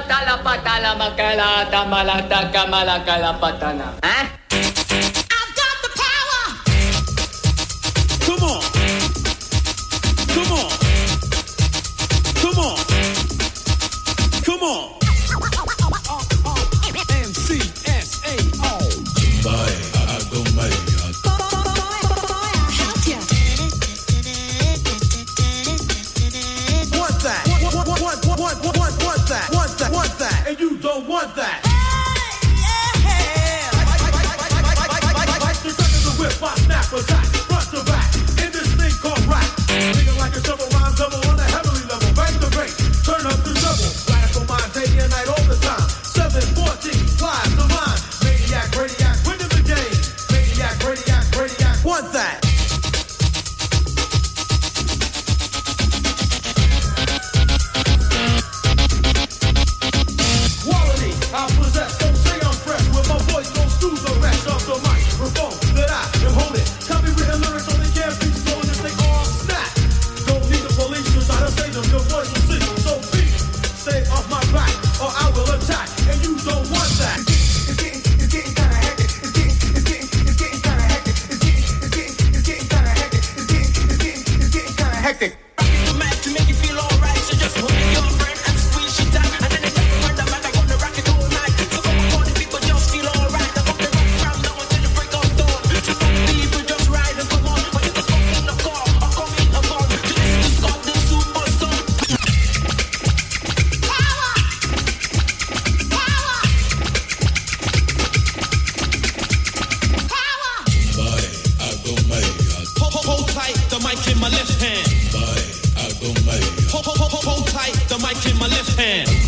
patala patala makala tamala takamala kala patana. Huh? left hand, my left hand.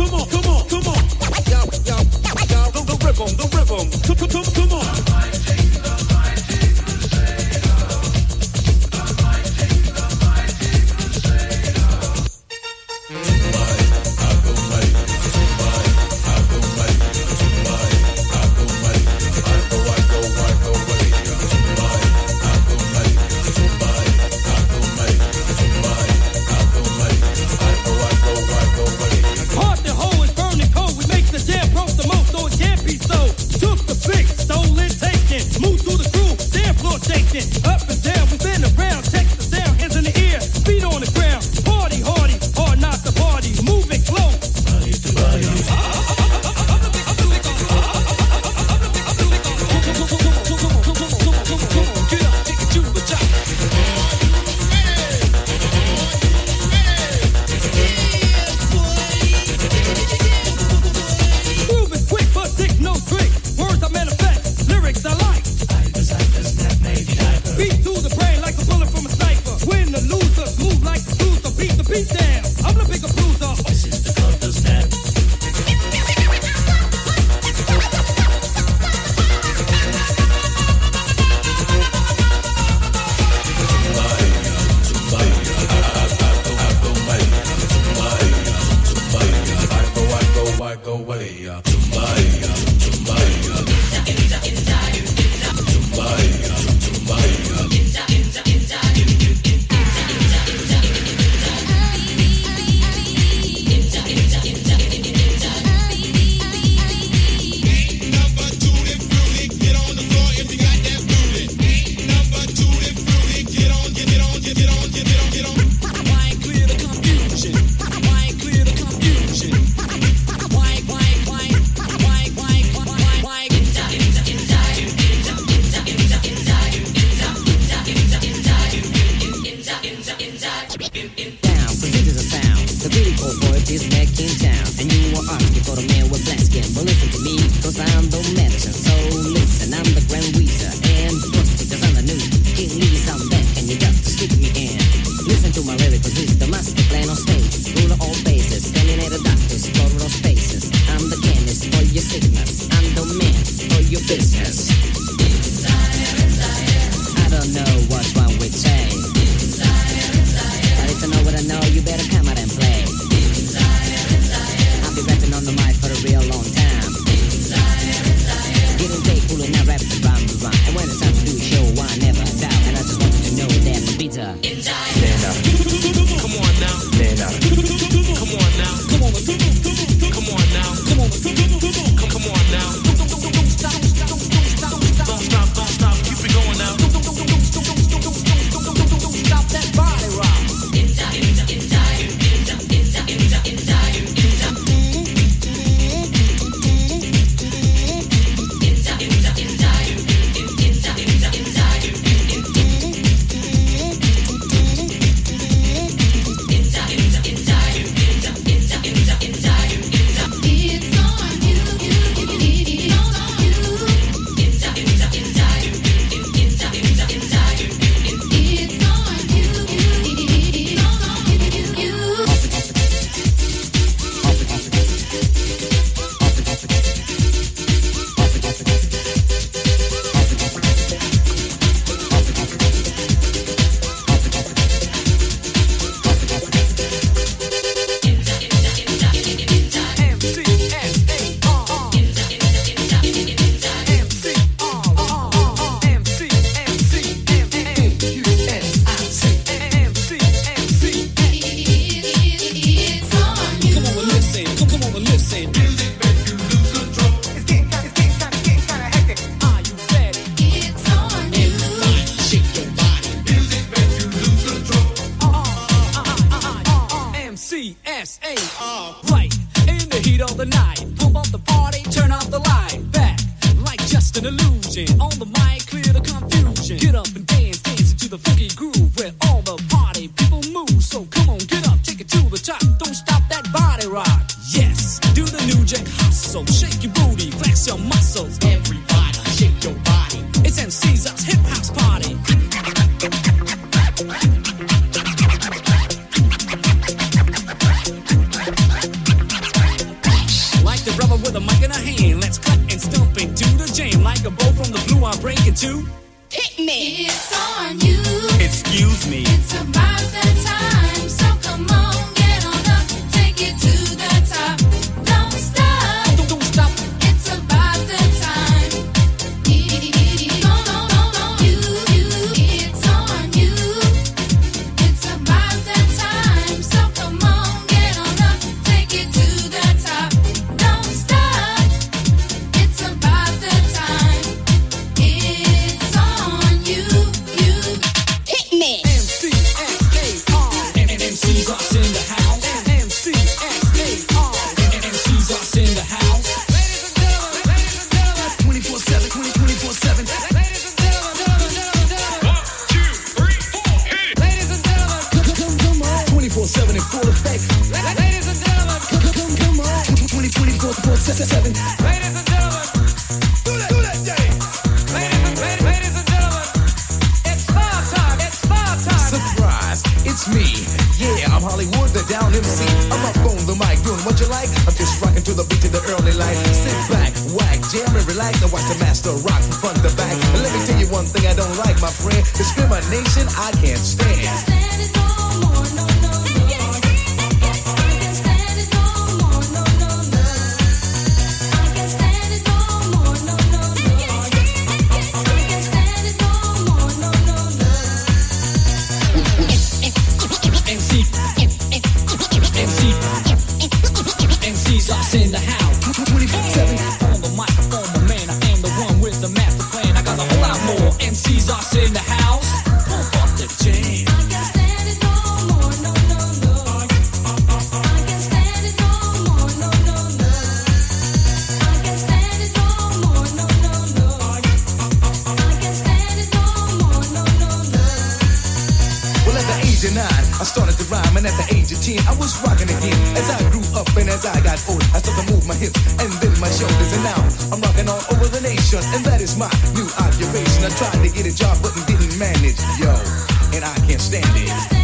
Come on, come on rhythm, the rhythm. Come, come, come on. más plenos stage. S-A-R. Right in the heat of the night. Pump up the party, turn off the light. Back like just an illusion. On the mic, clear the confusion. Get up and dance, dance into the funky groove where all the party people move. So come on, get up, take it to the top. Don't stop that body rock. Yes, do the new jack hustle. Shake your two. friend. Discrimination I can't stand. us in the house. Tried to get a job, but didn't manage, yo. And I can't stand it.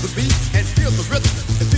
the beat and feel the rhythm.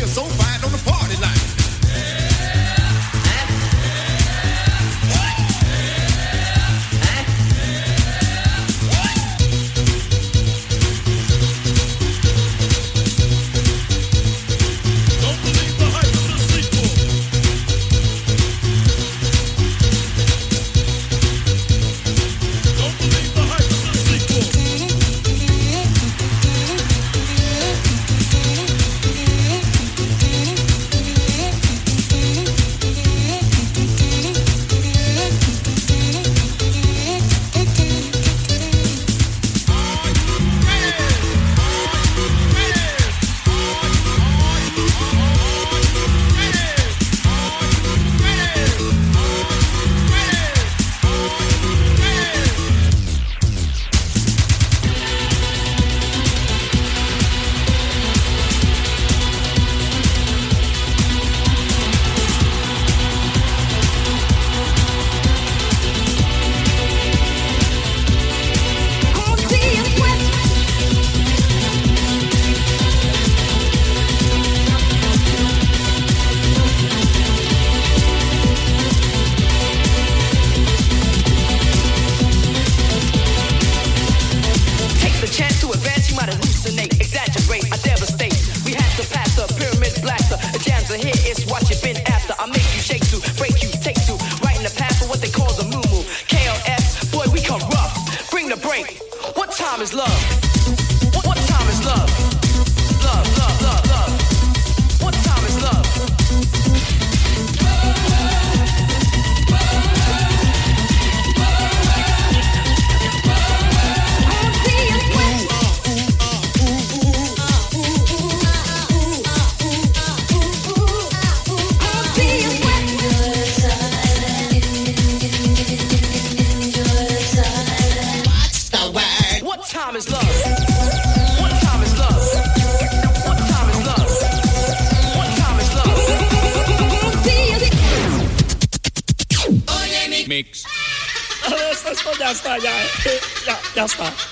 gastar.